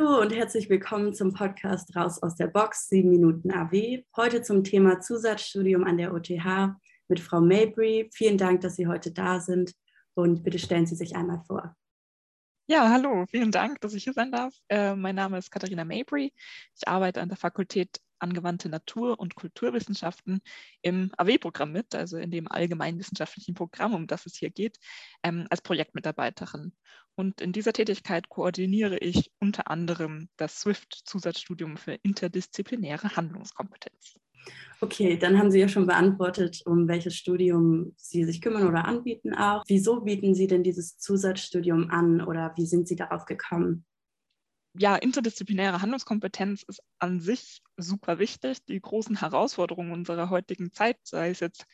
Hallo und herzlich willkommen zum Podcast Raus aus der Box, 7 Minuten AW. Heute zum Thema Zusatzstudium an der OTH mit Frau Mabry. Vielen Dank, dass Sie heute da sind und bitte stellen Sie sich einmal vor. Ja, hallo, vielen Dank, dass ich hier sein darf. Äh, mein Name ist Katharina Mabry. Ich arbeite an der Fakultät Angewandte Natur- und Kulturwissenschaften im AW-Programm mit, also in dem allgemeinwissenschaftlichen Programm, um das es hier geht, ähm, als Projektmitarbeiterin. Und in dieser Tätigkeit koordiniere ich unter anderem das SWIFT-Zusatzstudium für interdisziplinäre Handlungskompetenz. Okay, dann haben Sie ja schon beantwortet, um welches Studium Sie sich kümmern oder anbieten auch. Wieso bieten Sie denn dieses Zusatzstudium an oder wie sind Sie darauf gekommen? Ja, interdisziplinäre Handlungskompetenz ist an sich super wichtig. Die großen Herausforderungen unserer heutigen Zeit, sei es jetzt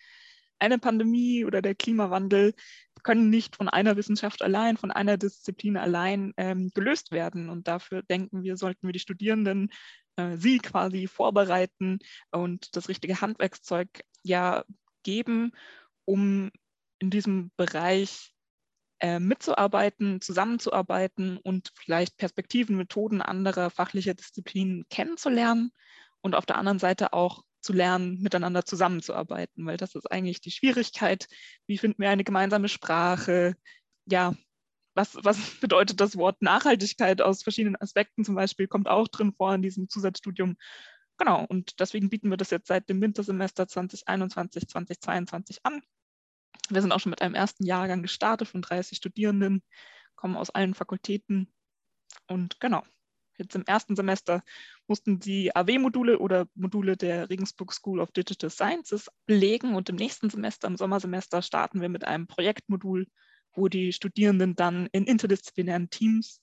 eine Pandemie oder der Klimawandel, können nicht von einer Wissenschaft allein, von einer Disziplin allein ähm, gelöst werden. Und dafür denken wir, sollten wir die Studierenden äh, sie quasi vorbereiten und das richtige Handwerkszeug ja geben, um in diesem Bereich äh, mitzuarbeiten, zusammenzuarbeiten und vielleicht Perspektiven, Methoden anderer fachlicher Disziplinen kennenzulernen und auf der anderen Seite auch zu lernen, miteinander zusammenzuarbeiten, weil das ist eigentlich die Schwierigkeit. Wie finden wir eine gemeinsame Sprache? Ja, was, was bedeutet das Wort Nachhaltigkeit aus verschiedenen Aspekten zum Beispiel, kommt auch drin vor in diesem Zusatzstudium. Genau, und deswegen bieten wir das jetzt seit dem Wintersemester 2021, 2022 an. Wir sind auch schon mit einem ersten Jahrgang gestartet von 30 Studierenden, kommen aus allen Fakultäten. Und genau, jetzt im ersten Semester mussten sie AW-Module oder Module der Regensburg School of Digital Sciences belegen. Und im nächsten Semester, im Sommersemester, starten wir mit einem Projektmodul wo die Studierenden dann in interdisziplinären Teams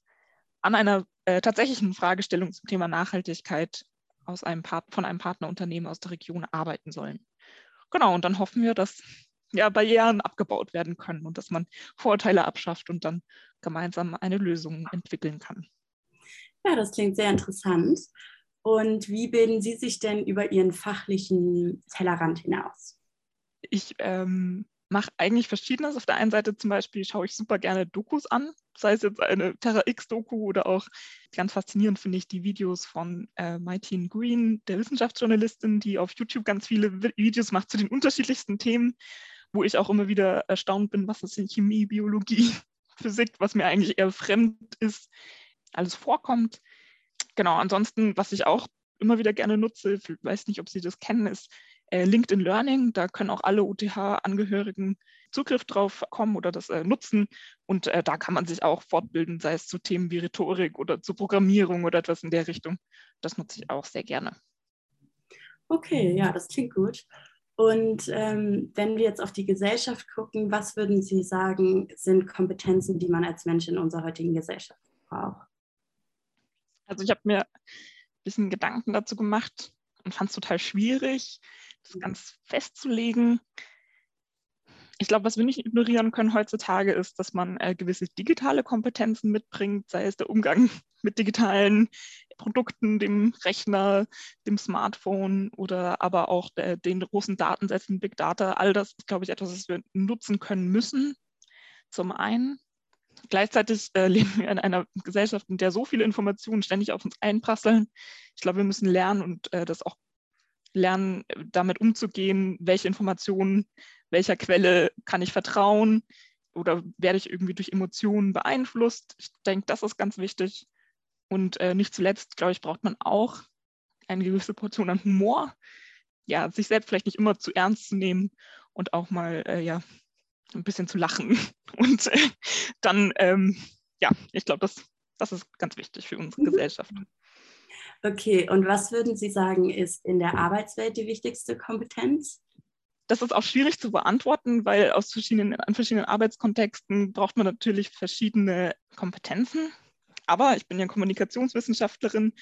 an einer äh, tatsächlichen Fragestellung zum Thema Nachhaltigkeit aus einem von einem Partnerunternehmen aus der Region arbeiten sollen. Genau, und dann hoffen wir, dass ja, Barrieren abgebaut werden können und dass man Vorurteile abschafft und dann gemeinsam eine Lösung entwickeln kann. Ja, das klingt sehr interessant. Und wie bilden Sie sich denn über Ihren fachlichen Tellerrand hinaus? Ich ähm, mache eigentlich verschiedenes. Auf der einen Seite zum Beispiel schaue ich super gerne Dokus an, sei es jetzt eine Terra X-Doku oder auch ganz faszinierend finde ich die Videos von äh, Martine Green, der Wissenschaftsjournalistin, die auf YouTube ganz viele Videos macht zu den unterschiedlichsten Themen, wo ich auch immer wieder erstaunt bin, was es in Chemie, Biologie, Physik, was mir eigentlich eher fremd ist, alles vorkommt. Genau, ansonsten, was ich auch immer wieder gerne nutze, weiß nicht, ob Sie das kennen, ist äh, LinkedIn Learning. Da können auch alle UTH-Angehörigen Zugriff drauf kommen oder das äh, nutzen. Und äh, da kann man sich auch fortbilden, sei es zu Themen wie Rhetorik oder zu Programmierung oder etwas in der Richtung. Das nutze ich auch sehr gerne. Okay, ja, das klingt gut. Und ähm, wenn wir jetzt auf die Gesellschaft gucken, was würden Sie sagen, sind Kompetenzen, die man als Mensch in unserer heutigen Gesellschaft braucht? Also ich habe mir ein bisschen Gedanken dazu gemacht und fand es total schwierig, das ganz festzulegen. Ich glaube, was wir nicht ignorieren können heutzutage ist, dass man äh, gewisse digitale Kompetenzen mitbringt, sei es der Umgang mit digitalen Produkten, dem Rechner, dem Smartphone oder aber auch der, den großen Datensätzen, Big Data. All das ist, glaube ich, etwas, was wir nutzen können müssen. Zum einen. Gleichzeitig äh, leben wir in einer Gesellschaft, in der so viele Informationen ständig auf uns einprasseln. Ich glaube, wir müssen lernen und äh, das auch lernen, damit umzugehen, welche Informationen, welcher Quelle kann ich vertrauen oder werde ich irgendwie durch Emotionen beeinflusst. Ich denke, das ist ganz wichtig. Und äh, nicht zuletzt, glaube ich, braucht man auch eine gewisse Portion an Humor. Ja, sich selbst vielleicht nicht immer zu ernst zu nehmen und auch mal äh, ja, ein bisschen zu lachen. Und äh, dann, ähm, ja, ich glaube, das, das ist ganz wichtig für unsere mhm. Gesellschaft. Okay, und was würden Sie sagen, ist in der Arbeitswelt die wichtigste Kompetenz? Das ist auch schwierig zu beantworten, weil aus verschiedenen, an verschiedenen Arbeitskontexten braucht man natürlich verschiedene Kompetenzen. Aber ich bin ja Kommunikationswissenschaftlerin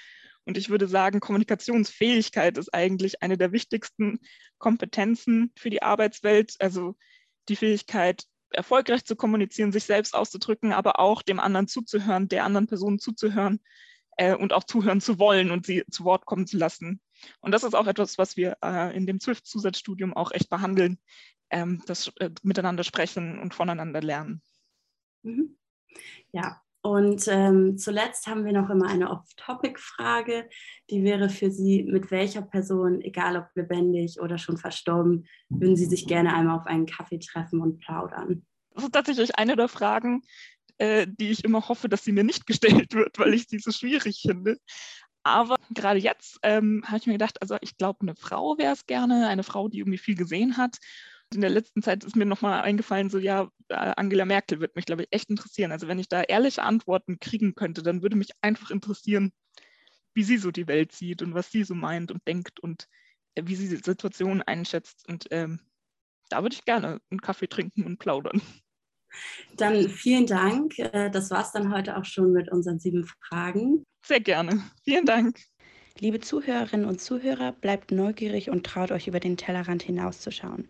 und ich würde sagen, Kommunikationsfähigkeit ist eigentlich eine der wichtigsten Kompetenzen für die Arbeitswelt. Also die Fähigkeit, erfolgreich zu kommunizieren, sich selbst auszudrücken, aber auch dem anderen zuzuhören, der anderen Person zuzuhören äh, und auch zuhören zu wollen und sie zu Wort kommen zu lassen. Und das ist auch etwas, was wir äh, in dem ZWIFT-Zusatzstudium auch echt behandeln, ähm, das äh, Miteinander sprechen und voneinander lernen. Mhm. Ja, Und ähm, zuletzt haben wir noch immer eine Off-Topic-Frage, die wäre für Sie, mit welcher Person, egal ob lebendig oder schon verstorben, würden Sie sich gerne einmal auf einen Kaffee treffen und plaudern? Das ist tatsächlich eine der Fragen, äh, die ich immer hoffe, dass sie mir nicht gestellt wird, weil ich sie so schwierig finde. Aber gerade jetzt ähm, habe ich mir gedacht, also ich glaube, eine Frau wäre es gerne, eine Frau, die irgendwie viel gesehen hat in der letzten Zeit ist mir nochmal eingefallen, so ja, äh, Angela Merkel wird mich, glaube ich, echt interessieren. Also wenn ich da ehrliche Antworten kriegen könnte, dann würde mich einfach interessieren, wie sie so die Welt sieht und was sie so meint und denkt und äh, wie sie die Situation einschätzt. Und ähm, da würde ich gerne einen Kaffee trinken und plaudern. Dann vielen Dank. Äh, das war es dann heute auch schon mit unseren sieben Fragen. Sehr gerne. Vielen Dank. Liebe Zuhörerinnen und Zuhörer, bleibt neugierig und traut euch über den Tellerrand hinauszuschauen.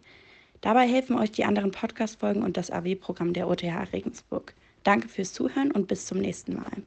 Dabei helfen euch die anderen Podcast-Folgen und das AW-Programm der OTH Regensburg. Danke fürs Zuhören und bis zum nächsten Mal.